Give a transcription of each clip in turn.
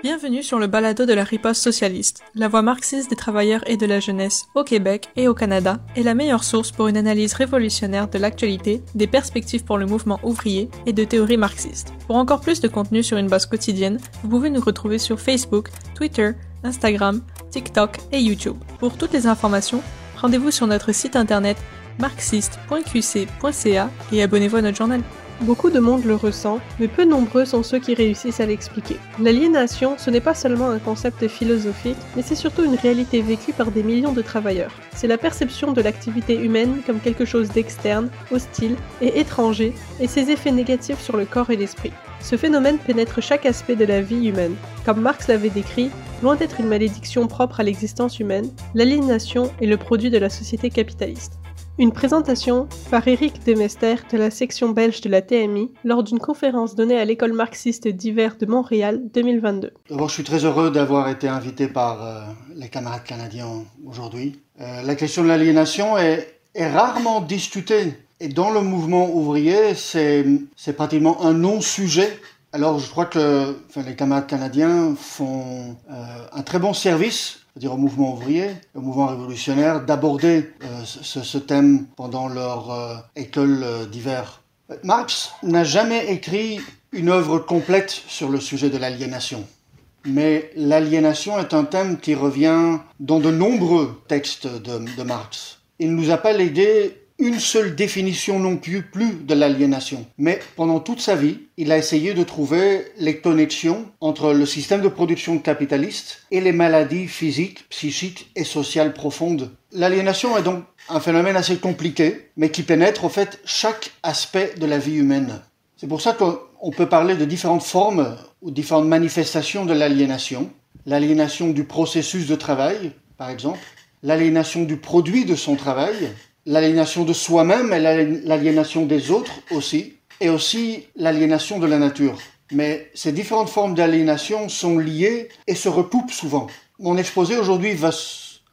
Bienvenue sur le balado de la riposte socialiste, la voix marxiste des travailleurs et de la jeunesse au Québec et au Canada est la meilleure source pour une analyse révolutionnaire de l'actualité, des perspectives pour le mouvement ouvrier et de théories marxistes. Pour encore plus de contenu sur une base quotidienne, vous pouvez nous retrouver sur Facebook, Twitter, Instagram, TikTok et YouTube. Pour toutes les informations, rendez-vous sur notre site internet marxiste.qc.ca et abonnez-vous à notre journal. Beaucoup de monde le ressent, mais peu nombreux sont ceux qui réussissent à l'expliquer. L'aliénation, ce n'est pas seulement un concept philosophique, mais c'est surtout une réalité vécue par des millions de travailleurs. C'est la perception de l'activité humaine comme quelque chose d'externe, hostile et étranger, et ses effets négatifs sur le corps et l'esprit. Ce phénomène pénètre chaque aspect de la vie humaine. Comme Marx l'avait décrit, loin d'être une malédiction propre à l'existence humaine, l'aliénation est le produit de la société capitaliste. Une présentation par Éric Demester de la section belge de la TMI lors d'une conférence donnée à l'école marxiste d'hiver de Montréal 2022. D'abord, je suis très heureux d'avoir été invité par euh, les camarades canadiens aujourd'hui. Euh, la question de l'aliénation est, rarement discutée et dans le mouvement ouvrier, c'est pratiquement un non-sujet. Alors, je crois que les camarades canadiens font euh, un très bon service dire au mouvement ouvrier, au mouvement révolutionnaire, d'aborder euh, ce, thème pendant leur euh, école euh, d'hiver. Marx n'a jamais écrit une œuvre complète sur le sujet de l'aliénation. Mais l'aliénation est un thème qui revient dans de nombreux textes de, Marx. Il ne nous a pas une seule définition non plus, plus de l'aliénation. Mais pendant toute sa vie, il a essayé de trouver les connexions entre le système de production capitaliste et les maladies physiques, psychiques et sociales profondes. L'aliénation est donc un phénomène assez compliqué, mais qui pénètre au fait chaque aspect de la vie humaine. C'est pour ça qu'on peut parler de différentes formes ou différentes manifestations de l'aliénation. L'aliénation du processus de travail, par exemple, l'aliénation du produit de son travail, l'aliénation de soi-même et l'aliénation des autres aussi, et aussi l'aliénation de la nature. Mais ces différentes formes d'aliénation sont liées et se recoupent souvent. Mon exposé aujourd'hui va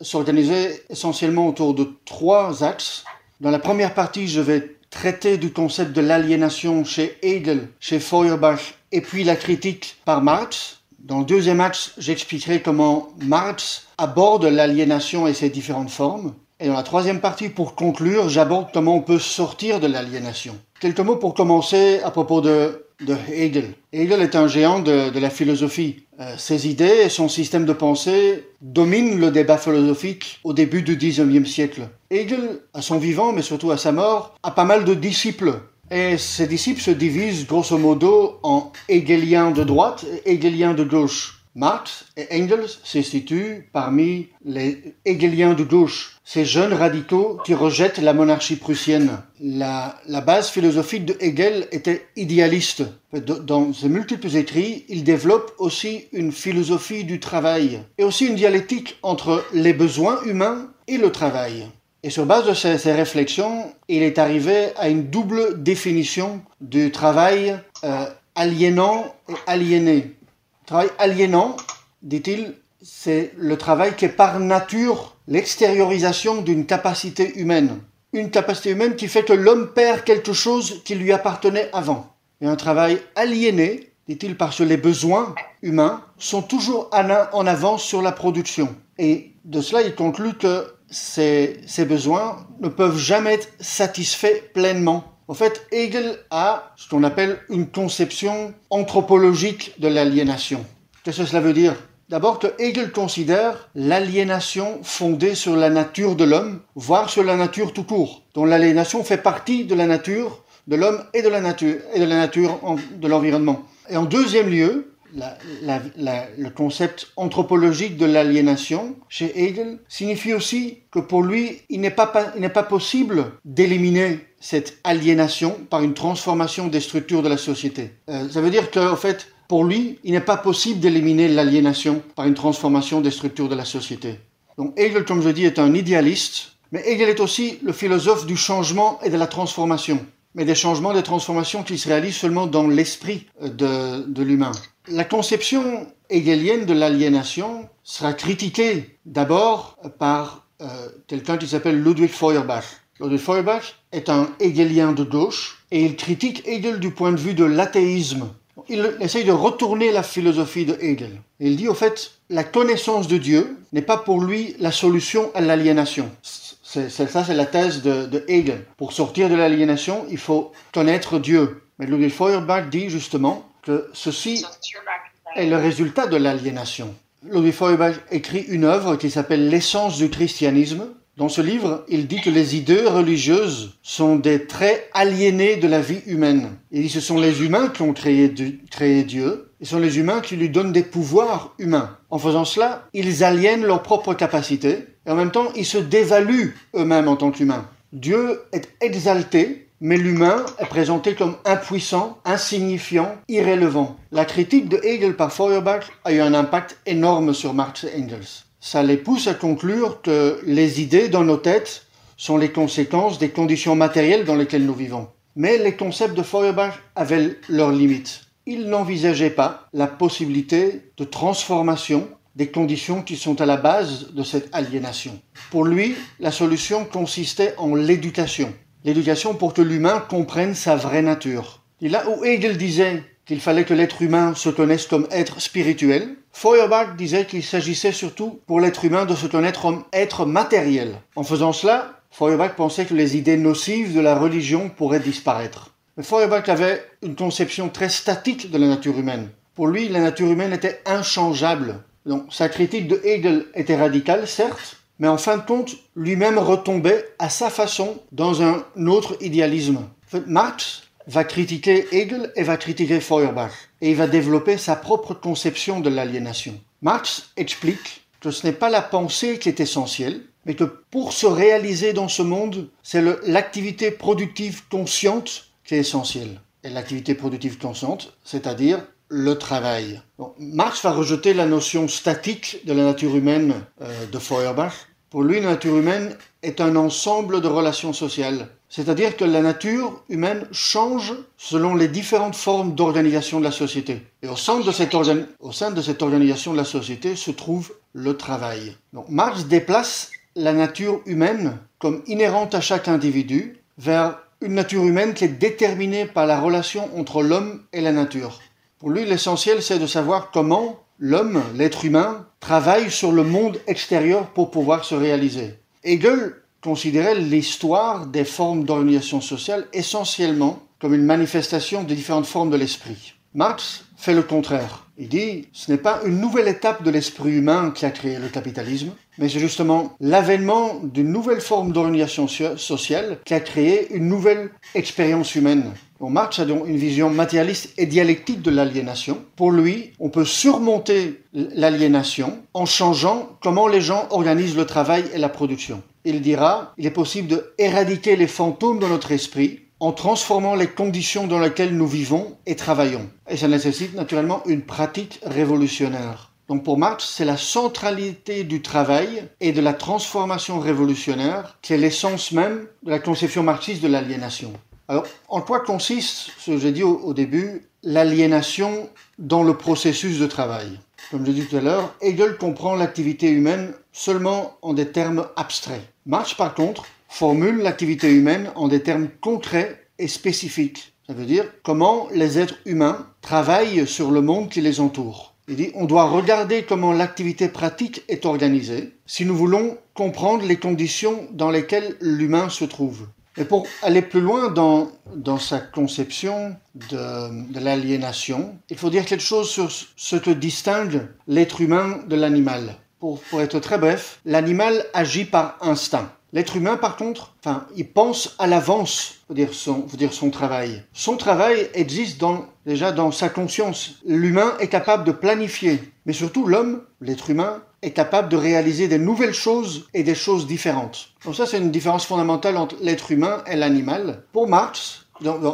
s'organiser essentiellement autour de trois axes. Dans la première partie, je vais traiter du concept de l'aliénation chez Hegel, chez Feuerbach, et puis la critique par Marx. Dans le deuxième axe, j'expliquerai comment Marx aborde l'aliénation et ses différentes formes. Et dans la troisième partie, pour conclure, j'aborde comment on peut sortir de l'aliénation. Quelques mots pour commencer à propos de, Hegel. Hegel est un géant de, la philosophie. Euh, ses idées et son système de pensée dominent le débat philosophique au début du XIXe siècle. Hegel, à son vivant, mais surtout à sa mort, a pas mal de disciples. Et ces disciples se divisent grosso modo en hegeliens de droite et hegeliens de gauche. Marx et Engels se situent parmi les hegeliens de gauche, ces jeunes radicaux qui rejettent la monarchie prussienne. La, base philosophique de Hegel était idéaliste. Dans ses multiples écrits, il développe aussi une philosophie du travail et aussi une dialectique entre les besoins humains et le travail. Et sur base de ces, ces réflexions, il est arrivé à une double définition du travail euh, aliénant et aliéné. Travail aliénant, dit-il, c'est le travail qui est par nature l'extériorisation d'une capacité humaine. Une capacité humaine qui fait que l'homme perd quelque chose qui lui appartenait avant. Et un travail aliéné, dit-il, parce que les besoins humains sont toujours en avance sur la production. Et de cela, il conclut que ces, ces besoins ne peuvent jamais être satisfaits pleinement. En fait, Hegel a ce qu'on appelle une conception anthropologique de l'aliénation. Qu'est-ce que cela veut dire? D'abord que Hegel considère l'aliénation fondée sur la nature de l'homme, voire sur la nature tout court, dont l'aliénation fait partie de la nature de l'homme et de la nature et de la nature de l'environnement. Et en deuxième lieu, le concept anthropologique de l'aliénation chez Hegel signifie aussi que pour lui, il n'est pas possible d'éliminer cette aliénation par une transformation des structures de la société. Euh, ça veut dire qu'en fait, pour lui, il n'est pas possible d'éliminer l'aliénation par une transformation des structures de la société. Donc Hegel, comme je dis, est un idéaliste, mais Hegel est aussi le philosophe du changement et de la transformation, mais des changements, des transformations qui se réalisent seulement dans l'esprit de, l'humain. La conception hegelienne de l'aliénation sera critiquée d'abord par euh, quelqu'un qui s'appelle Ludwig Feuerbach. Ludwig Feuerbach est un hegelien de gauche et il critique Hegel du point de vue de l'athéisme. il essaye de retourner la philosophie de Hegel. Il dit au fait, la connaissance de Dieu n'est pas pour lui la solution à l'aliénation. C'est, ça, c'est la thèse de, Hegel. Pour sortir de l'aliénation, il faut connaître Dieu. Mais Ludwig Feuerbach dit justement que ceci est le résultat de l'aliénation. Ludwig Feuerbach écrit une œuvre qui s'appelle L'essence du christianisme, dans ce livre, il dit que les idées religieuses sont des traits aliénés de la vie humaine. Il dit que ce sont les humains qui ont créé, Dieu, et ce sont les humains qui lui donnent des pouvoirs humains. En faisant cela, ils aliènent leurs propres capacités, et en même temps, ils se dévaluent eux-mêmes en tant qu'humains. Dieu est exalté, mais l'humain est présenté comme impuissant, insignifiant, irrélevant. La critique de Hegel par Feuerbach a eu un impact énorme sur Marx et Engels ça les pousse à conclure que les idées dans nos têtes sont les conséquences des conditions matérielles dans lesquelles nous vivons. Mais les concepts de Feuerbach avaient leurs limites. Il n'envisageait pas la possibilité de transformation des conditions qui sont à la base de cette aliénation. Pour lui, la solution consistait en l'éducation. L'éducation pour que l'humain comprenne sa vraie nature. Et là où Hegel disait qu'il fallait que l'être humain se connaisse comme être spirituel. Feuerbach disait qu'il s'agissait surtout pour l'être humain de se connaître comme être matériel. En faisant cela, Feuerbach pensait que les idées nocives de la religion pourraient disparaître. Mais Feuerbach avait une conception très statique de la nature humaine. Pour lui, la nature humaine était inchangeable. Sa critique de Hegel était radicale, certes, mais en fin de compte, lui-même retombait à sa façon dans un autre idéalisme. Marx va critiquer Hegel et va critiquer Feuerbach, et il va développer sa propre conception de l'aliénation. Marx explique que ce n'est pas la pensée qui est essentielle, mais que pour se réaliser dans ce monde, c'est l'activité productive consciente qui est essentielle. Et l'activité productive consciente, c'est-à-dire le travail. Marx va rejeter la notion statique de la nature humaine euh, de Feuerbach. Pour lui, la nature humaine est un ensemble de relations sociales c'est-à-dire que la nature humaine change selon les différentes formes d'organisation de la société. Et au sein de cette, sein de cette organisation de la société se trouve le travail. Marx déplace la nature humaine comme inhérente à chaque individu vers une nature humaine qui est déterminée par la relation entre l'homme et la nature. Pour lui, l'essentiel, c'est de savoir comment l'homme, l'être humain, travaille sur le monde extérieur pour pouvoir se réaliser. Hegel considérait l'histoire des formes d'organisation sociale essentiellement comme une manifestation des différentes formes de l'esprit. Marx fait le contraire. Il dit ce n'est pas une nouvelle étape de l'esprit humain qui a créé le capitalisme, mais c'est justement l'avènement d'une nouvelle forme d'organisation sociale qui a créé une nouvelle expérience humaine. Marx a donc une vision matérialiste et dialectique de l'aliénation. Pour lui, on peut surmonter l'aliénation en changeant comment les gens organisent le travail et la production il dira, il est possible de éradiquer les fantômes de notre esprit en transformant les conditions dans lesquelles nous vivons et travaillons. Et ça nécessite naturellement une pratique révolutionnaire. Donc pour Marx, c'est la centralité du travail et de la transformation révolutionnaire qui est l'essence même de la conception marxiste de l'aliénation. Alors, en quoi consiste, ce que j'ai dit au, début, l'aliénation dans le processus de travail? Comme je dit tout à l'heure, Hegel comprend l'activité humaine seulement en des termes abstraits. Marx, par contre, formule l'activité humaine en des termes concrets et spécifiques. Ça veut dire comment les êtres humains travaillent sur le monde qui les entoure. Il dit on doit regarder comment l'activité pratique est organisée si nous voulons comprendre les conditions dans lesquelles l'humain se trouve. Et pour aller plus loin dans, dans sa conception de, de l'aliénation, il faut dire quelque chose sur ce que distingue l'être humain de l'animal pour, être très bref, l'animal agit par instinct. L'être humain, par contre, enfin, il pense à l'avance, faut dire son, dire son travail. Son travail existe dans, déjà dans sa conscience. L'humain est capable de planifier, mais surtout l'homme, l'être humain, est capable de réaliser des nouvelles choses et des choses différentes. Donc ça, c'est une différence fondamentale entre l'être humain et l'animal. Pour Marx,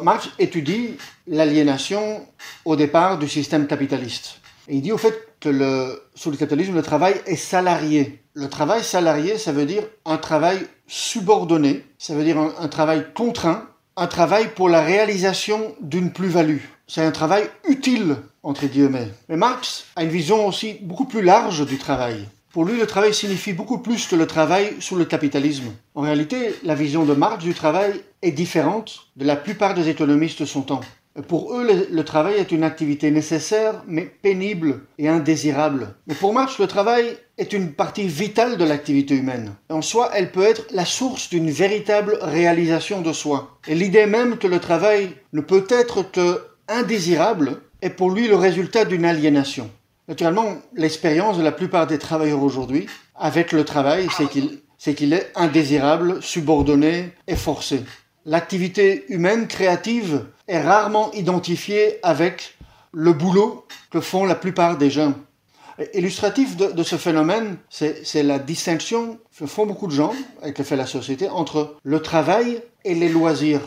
Marx étudie l'aliénation au départ du système capitaliste. Il dit au fait que sous le capitalisme, le travail est salarié. Le travail salarié, ça veut dire un travail subordonné, ça veut dire un, travail contraint, un travail pour la réalisation d'une plus-value. C'est un travail utile, entre guillemets. Mais Marx a une vision aussi beaucoup plus large du travail. Pour lui, le travail signifie beaucoup plus que le travail sous le capitalisme. En réalité, la vision de Marx du travail est différente de la plupart des économistes de son temps. Pour eux, le, travail est une activité nécessaire, mais pénible et indésirable. Mais pour Marx, le travail est une partie vitale de l'activité humaine. En soi, elle peut être la source d'une véritable réalisation de soi. Et l'idée même que le travail ne peut être que indésirable est pour lui le résultat d'une aliénation. Naturellement, l'expérience de la plupart des travailleurs aujourd'hui avec le travail, c'est qu'il est indésirable, subordonné et forcé. L'activité humaine créative est rarement identifiée avec le boulot que font la plupart des gens. Illustratif de ce phénomène, c'est la distinction que font beaucoup de gens, et que fait la société, entre le travail et les loisirs.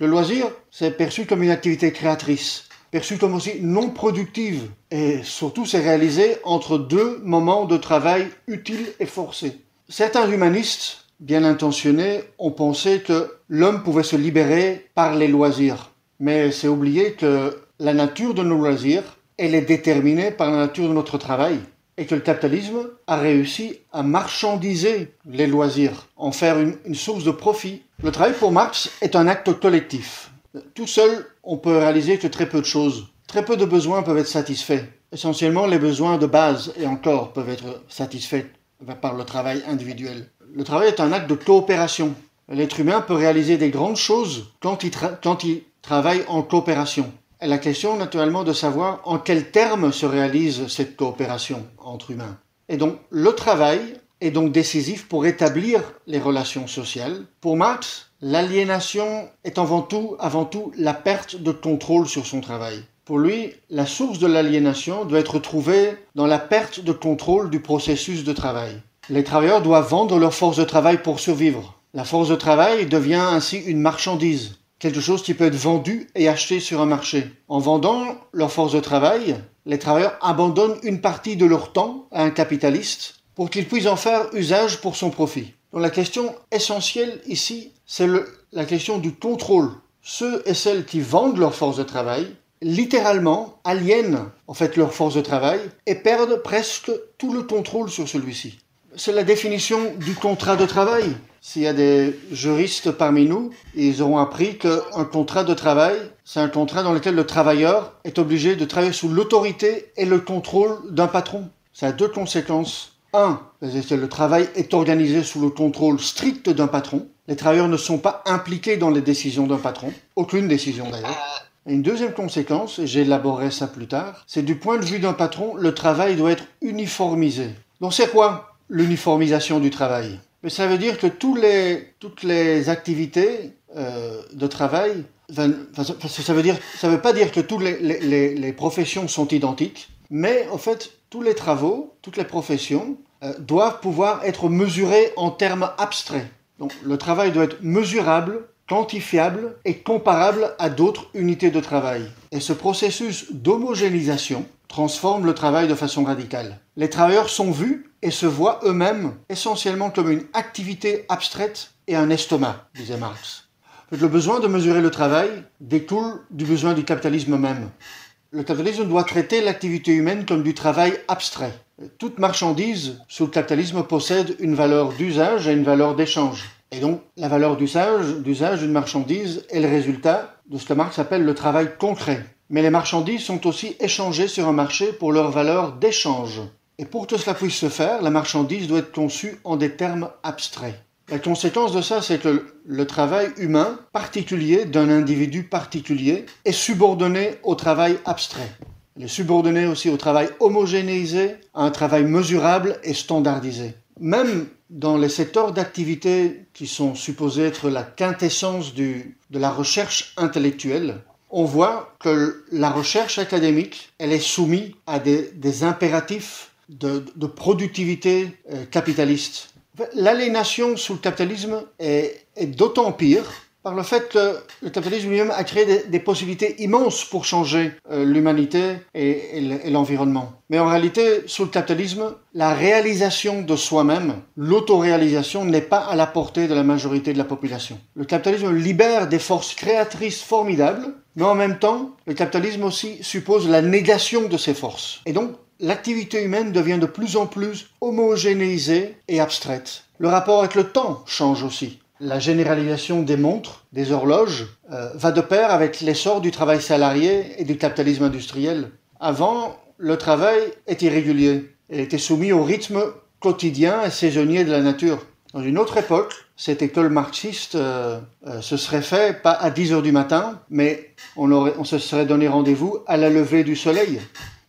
Le loisir, c'est perçu comme une activité créatrice, perçu comme aussi non productive, et surtout c'est réalisé entre deux moments de travail utiles et forcés. Certains humanistes, bien intentionnés, ont pensé que l'homme pouvait se libérer par les loisirs. Mais c'est oublier que la nature de nos loisirs, elle est déterminée par la nature de notre travail et que le capitalisme a réussi à marchandiser les loisirs, en faire une, source de profit. Le travail pour Marx est un acte collectif. Tout seul, on peut réaliser que très peu de choses. Très peu de besoins peuvent être satisfaits. Essentiellement, les besoins de base, et encore, peuvent être satisfaits par le travail individuel. Le travail est un acte de coopération. L'être humain peut réaliser des grandes choses quand il travaille en coopération. La question naturellement de savoir en quels termes se réalise cette coopération entre humains. Et donc le travail est donc décisif pour établir les relations sociales. Pour Marx, l'aliénation est avant tout, avant tout la perte de contrôle sur son travail. Pour lui, la source de l'aliénation doit être trouvée dans la perte de contrôle du processus de travail. Les travailleurs doivent vendre leur force de travail pour survivre. La force de travail devient ainsi une marchandise, quelque chose qui peut être vendu et acheté sur un marché. En vendant leur force de travail, les travailleurs abandonnent une partie de leur temps à un capitaliste pour qu'il puisse en faire usage pour son profit. Donc la question essentielle ici, c'est la question du contrôle. Ceux et celles qui vendent leur force de travail littéralement aliènent en fait leur force de travail et perdent presque tout le contrôle sur celui-ci. C'est la définition du contrat de travail. S'il y a des juristes parmi nous, ils auront appris qu'un contrat de travail, c'est un contrat dans lequel le travailleur est obligé de travailler sous l'autorité et le contrôle d'un patron. Ça a deux conséquences. Un, le travail est organisé sous le contrôle strict d'un patron. Les travailleurs ne sont pas impliqués dans les décisions d'un patron, aucune décision d'ailleurs. Une deuxième conséquence, et j'élaborerai ça plus tard, c'est du point de vue d'un patron, le travail doit être uniformisé. Donc c'est quoi l'uniformisation du travail Mais ça veut dire que tous les, toutes les activités euh, de travail, ça veut dire, ça veut pas dire que toutes les, professions sont identiques, mais en fait tous les travaux, toutes les professions euh, doivent pouvoir être mesurés en termes abstraits. Donc le travail doit être mesurable, quantifiable et comparable à d'autres unités de travail. Et ce processus d'homogénéisation transforme le travail de façon radicale. Les travailleurs sont vus et se voient eux-mêmes essentiellement comme une activité abstraite et un estomac, disait Marx. Le besoin de mesurer le travail découle du besoin du capitalisme même. Le capitalisme doit traiter l'activité humaine comme du travail abstrait. Toute marchandise sous le capitalisme possède une valeur d'usage et une valeur d'échange. Et donc, la valeur d'usage d'une marchandise est le résultat de ce que Marx appelle le travail concret. Mais les marchandises sont aussi échangées sur un marché pour leur valeur d'échange. Et pour que cela puisse se faire, la marchandise doit être conçue en des termes abstraits. La conséquence de ça, c'est que le travail humain particulier d'un individu particulier est subordonné au travail abstrait. Il est subordonné aussi au travail homogénéisé, à un travail mesurable et standardisé. Même dans les secteurs d'activité qui sont supposés être la quintessence de la recherche intellectuelle, on voit que la recherche académique, elle est soumise à des, impératifs de, productivité euh, capitaliste. L'aliénation sous le capitalisme est, d'autant pire par le fait que le capitalisme lui-même a créé des, possibilités immenses pour changer euh, l'humanité et l'environnement. Mais en réalité, sous le capitalisme, la réalisation de soi-même, l'autoréalisation n'est pas à la portée de la majorité de la population. Le capitalisme libère des forces créatrices formidables, mais en même temps, le capitalisme aussi suppose la négation de ces forces. Et donc, l'activité humaine devient de plus en plus homogénéisée et abstraite. Le rapport avec le temps change aussi. la généralisation des montres, des horloges, euh, va de pair avec l'essor du travail salarié et du capitalisme industriel. Avant, le travail était irrégulier et était soumis au rythme quotidien et saisonnier de la nature. Dans une autre époque, cette école marxiste euh, euh, se serait fait pas à 10 heures du matin, mais on, aurait, on se serait donné rendez-vous à la levée du soleil.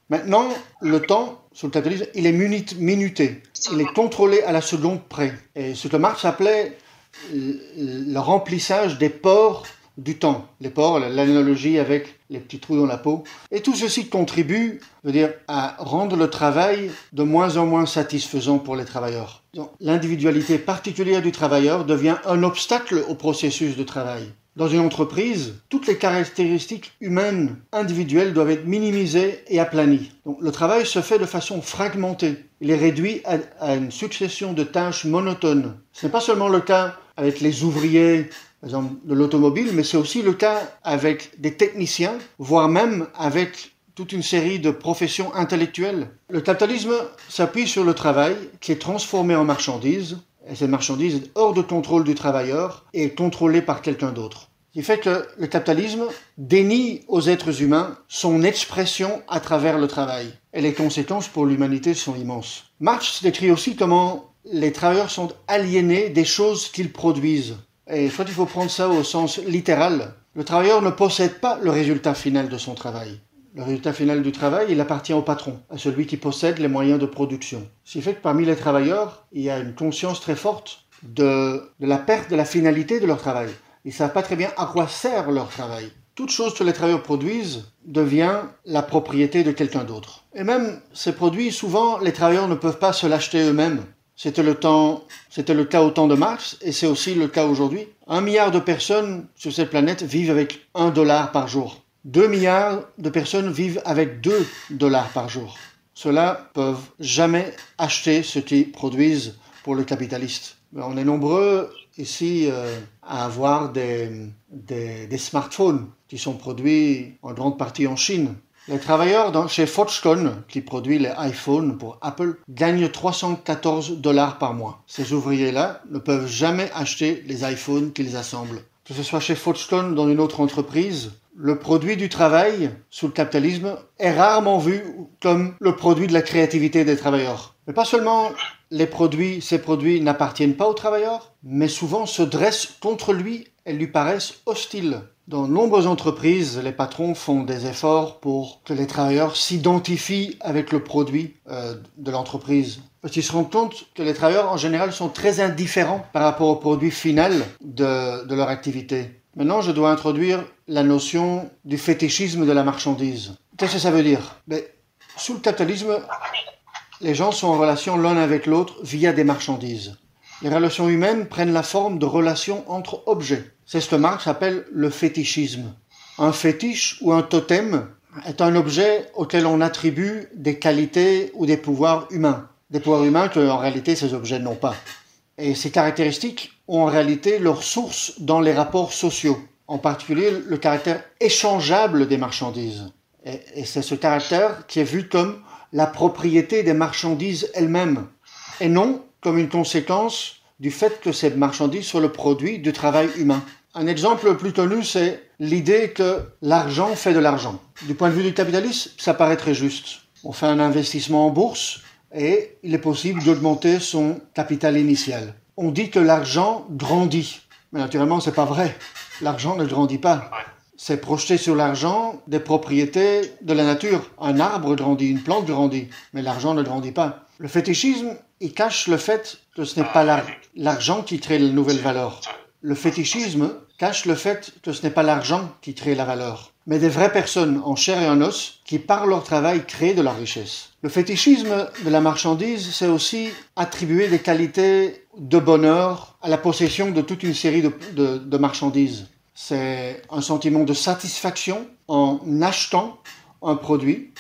Maintenant, le temps, sous le capitalisme, il est minuté. Il est contrôlé à la seconde près. Et ce que Marx appelait le remplissage des pores du temps. Les pores, l'analogie avec les petits trous dans la peau. Et tout ceci contribue, veut dire, à rendre le travail de moins en moins satisfaisant pour les travailleurs. L'individualité particulière du travailleur devient un obstacle au processus de travail. Dans une entreprise, toutes les caractéristiques humaines individuelles doivent être minimisées et aplanies. Donc, le travail se fait de façon fragmentée. Il est réduit à, à une succession de tâches monotones. Ce n'est pas seulement le cas avec les ouvriers par exemple, de l'automobile, mais c'est aussi le cas avec des techniciens, voire même avec toute une série de professions intellectuelles. Le capitalisme s'appuie sur le travail qui est transformé en marchandise, et cette marchandise est hors de contrôle du travailleur et contrôlée par quelqu'un d'autre. Ce qui fait que le capitalisme dénie aux êtres humains son expression à travers le travail. Et les conséquences pour l'humanité sont immenses. Marx décrit aussi comment les travailleurs sont aliénés des choses qu'ils produisent. Et soit il faut prendre ça au sens littéral. Le travailleur ne possède pas le résultat final de son travail. Le résultat final du travail, il appartient au patron, à celui qui possède les moyens de production. Ce qui fait que parmi les travailleurs, il y a une conscience très forte de, de la perte de la finalité de leur travail. Ils ne savent pas très bien à quoi sert leur travail. Toute chose que les travailleurs produisent devient la propriété de quelqu'un d'autre. Et même ces produits, souvent, les travailleurs ne peuvent pas se l'acheter eux-mêmes. C'était le cas au temps de Marx et c'est aussi le cas aujourd'hui. Un milliard de personnes sur cette planète vivent avec un dollar par jour. Deux milliards de personnes vivent avec deux dollars par jour. Ceux-là peuvent jamais acheter ce qu'ils produisent pour le capitaliste. On est nombreux ici euh, à avoir des smartphones qui sont produits en grande partie en Chine. Les travailleurs chez Foxconn, qui produit les iPhones pour Apple, gagnent 314 dollars par mois. Ces ouvriers-là ne peuvent jamais acheter les iPhones qu'ils assemblent. Que ce soit chez Foxconn ou dans une autre entreprise, le produit du travail sous le capitalisme est rarement vu comme le produit de la créativité des travailleurs. Mais pas seulement les produits, ces produits n'appartiennent pas aux travailleurs, mais souvent se dressent contre lui et lui paraissent hostiles. Dans de nombreuses entreprises, les patrons font des efforts pour que les travailleurs s'identifient avec le produit euh, de l'entreprise. Parce qu'ils se rendent compte que les travailleurs, en général, sont très indifférents par rapport au produit final de, leur activité. Maintenant, je dois introduire la notion du fétichisme de la marchandise. Qu'est-ce que ça veut dire? Mais, Sous le capitalisme, les gens sont en relation l'un avec l'autre via des marchandises. Les relations humaines prennent la forme de relations entre objets. C'est ce que Marx appelle le fétichisme. Un fétiche ou un totem est un objet auquel on attribue des qualités ou des pouvoirs humains. Des pouvoirs humains que, en réalité, ces objets n'ont pas. Et ces caractéristiques ont en réalité leur source dans les rapports sociaux, en particulier le caractère échangeable des marchandises. Et, c'est ce caractère qui est vu comme la propriété des marchandises elles-mêmes, et non comme une conséquence du fait que ces marchandises soient le produit du travail humain. Un exemple plus connu, c'est l'idée que l'argent fait de l'argent. Du point de vue du capitalisme, ça paraît très juste. On fait un investissement en bourse et il est possible d'augmenter son capital initial. On dit que l'argent grandit. Mais naturellement, c'est pas vrai. L'argent ne grandit pas. C'est projeté sur l'argent des propriétés de la nature. Un arbre grandit, une plante grandit, mais l'argent ne grandit pas. Le fétichisme, il cache le fait que ce n'est pas l'argent qui crée la nouvelle valeur le fétichisme cache le fait que ce n'est pas l'argent qui crée la valeur, mais des vraies personnes en chair et en os qui, par leur travail, créent de la richesse. Le fétichisme de la marchandise, c'est aussi attribuer des qualités de bonheur à la possession de toute une série de, de, marchandises. C'est un sentiment de satisfaction en achetant un produit,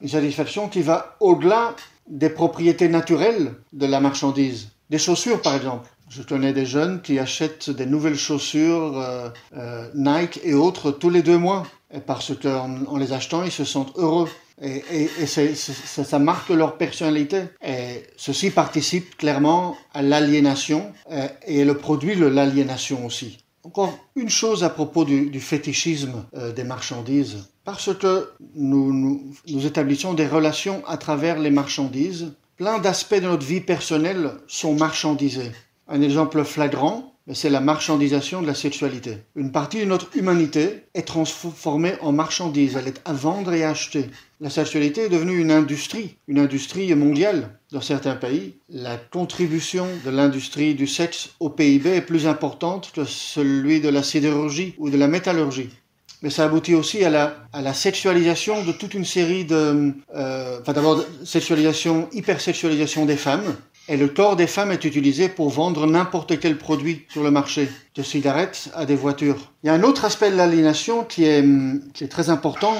une satisfaction qui va au-delà des propriétés naturelles de la marchandise. Des chaussures, par exemple Je connais des jeunes qui achètent des nouvelles chaussures euh, euh, Nike et autres tous les deux mois. parce qu'en en les achetant, ils se sentent heureux. Et, et, ça marque leur personnalité. Et ceci participe clairement à l'aliénation euh, et le produit de l'aliénation aussi. Encore une chose à propos du, fétichisme des marchandises. Parce que nous, nous établissons des relations à travers les marchandises, plein d'aspects de notre vie personnelle sont marchandisés. Un exemple flagrant, c'est la marchandisation de la sexualité. Une partie de notre humanité est transformée en marchandise, elle est à vendre et à acheter. La sexualité est devenue une industrie, une industrie mondiale. Dans certains pays, la contribution de l'industrie du sexe au PIB est plus importante que celui de la sidérurgie ou de la métallurgie. Mais ça aboutit aussi à la, sexualisation de toute une série de... Euh, enfin d'abord, sexualisation, hypersexualisation des femmes, et le corps des femmes est utilisé pour vendre n'importe quel produit sur le marché, de cigarettes à des voitures. Il y a un autre aspect de l'aliénation qui est, qui est très important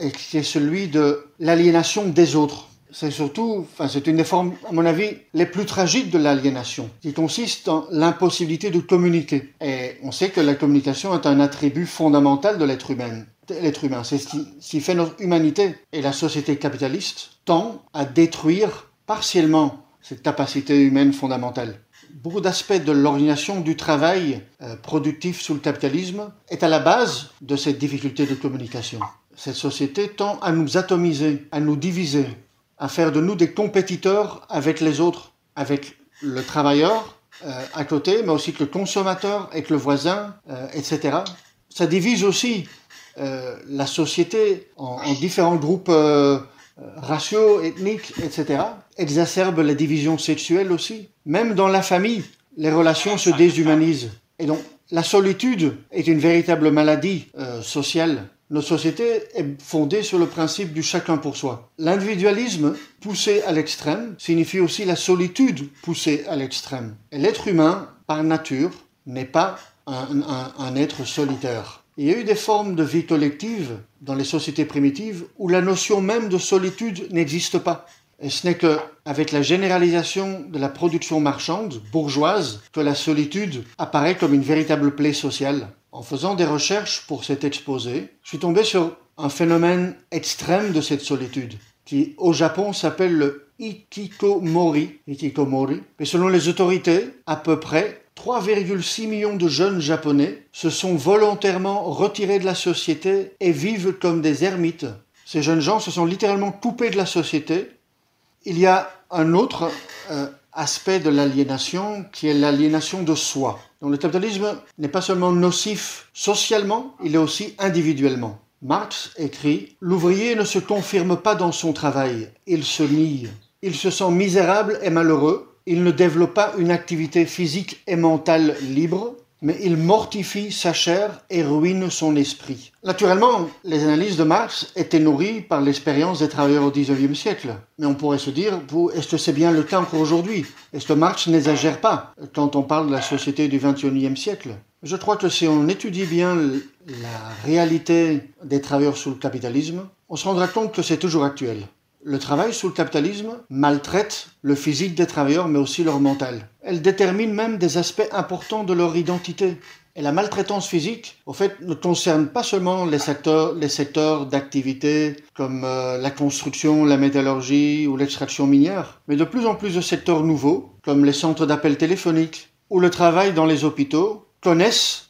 et qui est celui de l'aliénation des autres. C'est surtout, enfin, c'est une des formes, à mon avis, les plus tragiques de l'aliénation, qui consiste dans l'impossibilité de communiquer. Et on sait que la communication est un attribut fondamental de l'être humain. L'être humain, c'est ce qui, ce qui fait notre humanité. Et la société capitaliste tend à détruire partiellement cette capacité humaine fondamentale. Beaucoup d'aspects de l'organisation du travail euh, productif sous le capitalisme est à la base de cette difficulté de communication. Cette société tend à nous atomiser, à nous diviser, à faire de nous des compétiteurs avec les autres, avec le travailleur euh, à côté, mais aussi que le consommateur, avec le voisin, euh, etc. Ça divise aussi la société en, en différents groupes raciaux, ethniques, etc., exacerbe la division sexuelle aussi. Même dans la famille, les relations se déshumanisent. Et donc, la solitude est une véritable maladie euh, sociale. Notre société est fondée sur le principe du chacun pour soi. L'individualisme poussé à l'extrême signifie aussi la solitude poussée à l'extrême. Et l'être humain, par nature, n'est pas un être solitaire. Il y a eu des formes de vie collective dans les sociétés primitives où la notion même de solitude n'existe pas. Et ce n'est qu'avec la généralisation de la production marchande, bourgeoise, que la solitude apparaît comme une véritable plaie sociale. En faisant des recherches pour cet exposé, je suis tombé sur un phénomène extrême de cette solitude, qui au Japon s'appelle le ikikomori. ikikomori. Et selon les autorités, à peu près 3,6 millions de jeunes japonais se sont volontairement retirés de la société et vivent comme des ermites. Ces jeunes gens se sont littéralement coupés de la société. Il y a un autre euh, aspect de l'aliénation qui est l'aliénation de soi. Donc le capitalisme n'est pas seulement nocif socialement, il est aussi individuellement. Marx écrit L'ouvrier ne se confirme pas dans son travail, il se nie. Il se sent misérable et malheureux il ne développe pas une activité physique et mentale libre, mais il mortifie sa chair et ruine son esprit. Naturellement, les analyses de Marx étaient nourries par l'expérience des travailleurs au XIXe siècle. Mais on pourrait se dire, est-ce que c'est bien le cas pour aujourd'hui? Est-ce que Marx n'exagère pas quand on parle de la société du XXIe siècle? Je crois que si on étudie bien la réalité des travailleurs sous le capitalisme, on se rendra compte que c'est toujours actuel. Le travail sous le capitalisme maltraite le physique des travailleurs, mais aussi leur mental. Elle détermine même des aspects importants de leur identité. Et la maltraitance physique, au fait, ne concerne pas seulement les secteurs, d'activité comme euh, la construction, la métallurgie ou l'extraction minière, mais de plus en plus de secteurs nouveaux, comme les centres d'appel téléphoniques ou le travail dans les hôpitaux, connaissent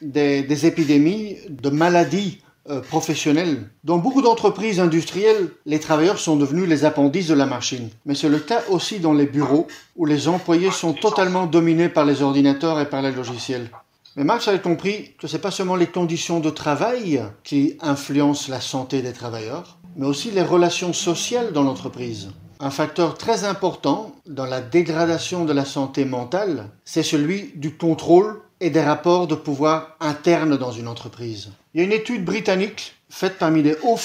des épidémies de maladies euh, professionnels. Dans beaucoup d'entreprises industrielles, les travailleurs sont devenus les appendices de la machine. Mais c'est le cas aussi dans les bureaux, où les employés sont totalement dominés par les ordinateurs et par les logiciels. Mais Marx avait compris que ce n'est pas seulement les conditions de travail qui influencent la santé des travailleurs, mais aussi les relations sociales dans l'entreprise. Un facteur très important dans la dégradation de la santé mentale, c'est celui du contrôle et des rapports de pouvoir internes dans une entreprise. Il y a une étude britannique faite parmi les, hauts,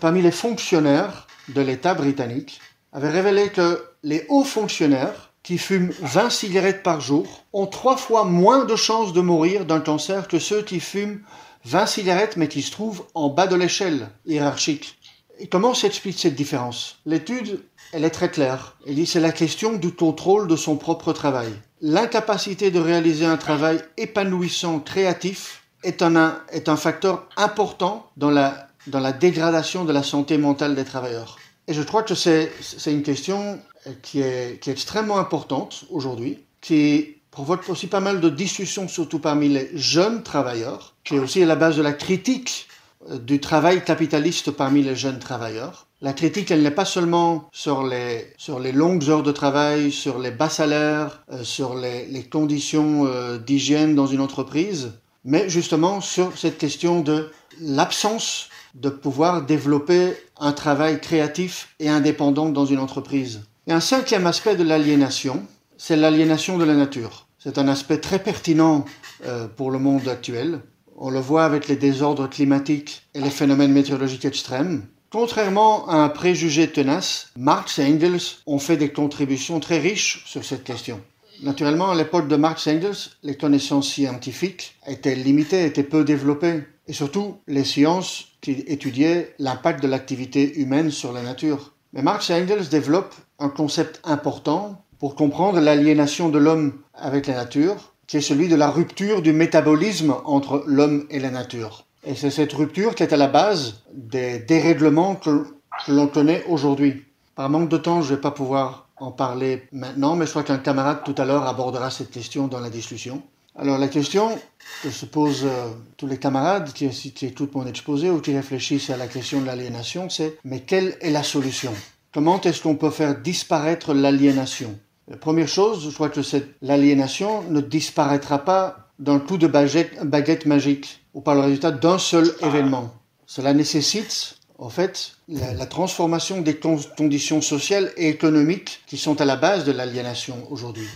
parmi les fonctionnaires de l'État britannique avait révélé que les hauts fonctionnaires qui fument 20 cigarettes par jour ont trois fois moins de chances de mourir d'un cancer que ceux qui fument 20 cigarettes mais qui se trouvent en bas de l'échelle hiérarchique. Et comment s'explique cette différence? L'étude, elle est très claire. Elle dit c'est la question du contrôle de son propre travail. L'incapacité de réaliser un travail épanouissant, créatif, est un, est un facteur important dans la, dans la dégradation de la santé mentale des travailleurs. Et je crois que c'est une question qui est, qui est extrêmement importante aujourd'hui, qui provoque aussi pas mal de discussions, surtout parmi les jeunes travailleurs, qui est aussi à la base de la critique euh, du travail capitaliste parmi les jeunes travailleurs. La critique, elle n'est pas seulement sur les, sur les longues heures de travail, sur les bas salaires, euh, sur les, conditions euh, d'hygiène dans une entreprise, mais justement sur cette question de l'absence de pouvoir développer un travail créatif et indépendant dans une entreprise. Et un cinquième aspect de l'aliénation, c'est l'aliénation de la nature. C'est un aspect très pertinent euh, pour le monde actuel. On le voit avec les désordres climatiques et les phénomènes météorologiques extrêmes. Contrairement à un préjugé tenace, Marx et Engels ont fait des contributions très riches sur cette question. Naturellement, à l'époque de Marx et Engels, les connaissances scientifiques étaient limitées, étaient peu développées, et surtout les sciences qui étudiaient l'impact de l'activité humaine sur la nature. Mais Marx et Engels développent un concept important pour comprendre l'aliénation de l'homme avec la nature, qui est celui de la rupture du métabolisme entre l'homme et la nature. Et c'est cette rupture qui est à la base des dérèglements que, l'on connaît aujourd'hui. Par manque de temps, je ne vais pas pouvoir en parler maintenant, mais je crois qu'un camarade tout à l'heure abordera cette question dans la discussion. Alors la question que se posent euh, tous les camarades qui, qui écoutent mon exposé ou qui réfléchissent à la question de l'aliénation, c'est mais quelle est la solution? Comment est-ce qu'on peut faire disparaître l'aliénation? La première chose, je crois que l'aliénation ne disparaîtra pas d'un coup de baguette magique ou par le résultat d'un seul événement. Cela nécessite en fait la, la, transformation des conditions sociales et économiques qui sont à la base de l'aliénation aujourd'hui.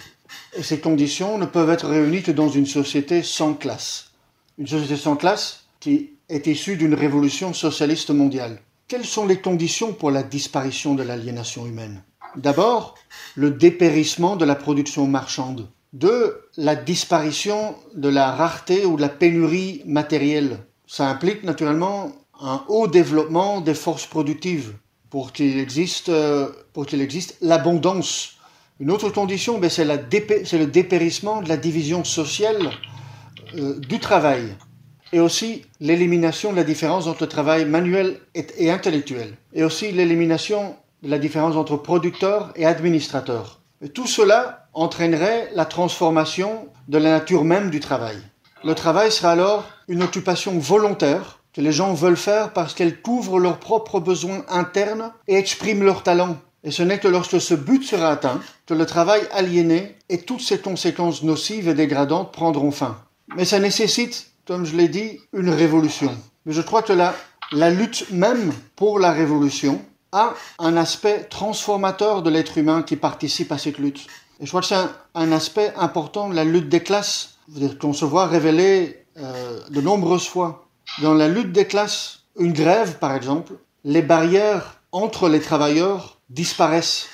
Et ces conditions ne peuvent être réunies que dans une société sans classe. Une société sans classe qui est issue d'une révolution socialiste mondiale. Quelles sont les conditions pour la disparition de l'aliénation humaine? D'abord, le dépérissement de la production marchande. Deux, la disparition de la rareté ou de la pénurie matérielle. Ça implique naturellement un haut développement des forces productives pour qu'il existe, euh, pour existe l'abondance une autre condition, ben, c'est le dépérissement de la division sociale euh, du travail et aussi l'élimination de la différence entre travail manuel et, intellectuel et aussi l'élimination de la différence entre producteur et administrateur. tout cela entraînerait la transformation de la nature même du travail. Le travail sera alors une occupation volontaire que les gens veulent faire parce qu'elle couvre leurs propres besoins internes et exprime leurs talents et ce n'est que lorsque ce but sera atteint que le travail aliéné et toutes ses conséquences nocives et dégradantes prendront fin. Mais ça nécessite, comme je l'ai dit, une révolution. Mais je crois que la, la lutte même pour la révolution a un aspect transformateur de l'être humain qui participe à cette lutte. Et je crois que c'est un, aspect important de la lutte des classes, qu'on se voit révéler euh, de nombreuses fois. Dans la lutte des classes, une grève par exemple, les barrières entre les travailleurs disparaissent.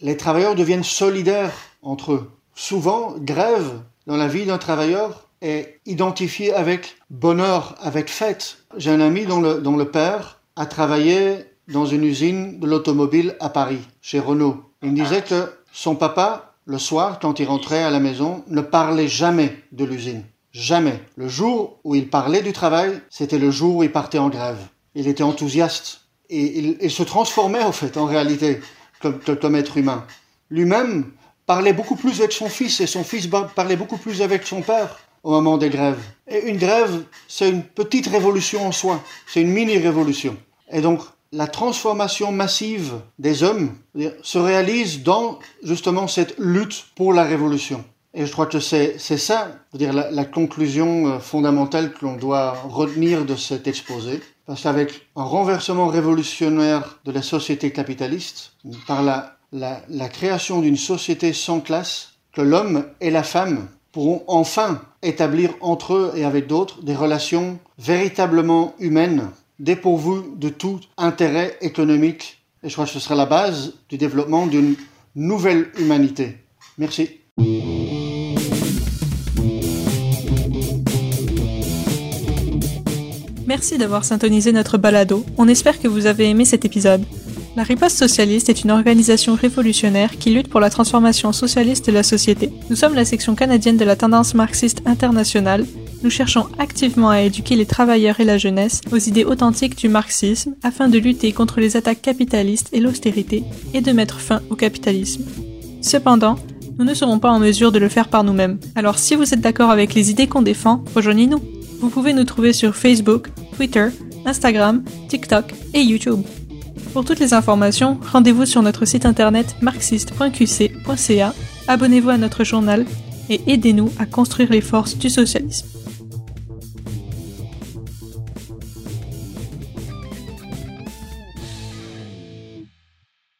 Les travailleurs deviennent solidaires entre eux. Souvent, grève dans la vie d'un travailleur est identifiée avec bonheur, avec fête. J'ai un ami dont le, dont le père a travaillé dans une usine de l'automobile à Paris, chez Renault. Il me disait que son papa, le soir, quand il rentrait à la maison, ne parlait jamais de l'usine. Jamais. Le jour où il parlait du travail, c'était le jour où il partait en grève. Il était enthousiaste et il, se transformait en fait en réalité comme, comme être humain. Lui-même parlait beaucoup plus avec son fils et son fils parlait beaucoup plus avec son père au moment des grèves. Et une grève, c'est une petite révolution en soi, c'est une mini-révolution. Et donc la transformation massive des hommes se réalise dans justement cette lutte pour la révolution. Et je crois que c'est ça, la conclusion euh, fondamentale que l'on doit retenir de cet exposé. Parce qu'avec un renversement révolutionnaire de la société capitaliste, par la, la, la création d'une société sans classe, que l'homme et la femme pourront enfin établir entre eux et avec d'autres des relations véritablement humaines, dépourvues de tout intérêt économique. Et je crois que ce sera la base du développement d'une nouvelle humanité. Merci. Merci d'avoir syntonisé notre balado. On espère que vous avez aimé cet épisode. La Riposte socialiste est une organisation révolutionnaire qui lutte pour la transformation socialiste de la société. Nous sommes la section canadienne de la tendance marxiste internationale. Nous cherchons activement à éduquer les travailleurs et la jeunesse aux idées authentiques du marxisme afin de lutter contre les attaques capitalistes et l'austérité et de mettre fin au capitalisme. Cependant, nous ne serons pas en mesure de le faire par nous-mêmes. Alors si vous êtes d'accord avec les idées qu'on défend, rejoignez-nous. Vous pouvez nous trouver sur Facebook, Twitter, Instagram, TikTok et YouTube. Pour toutes les informations, rendez-vous sur notre site internet marxiste.qc.ca, abonnez-vous à notre journal et aidez-nous à construire les forces du socialisme.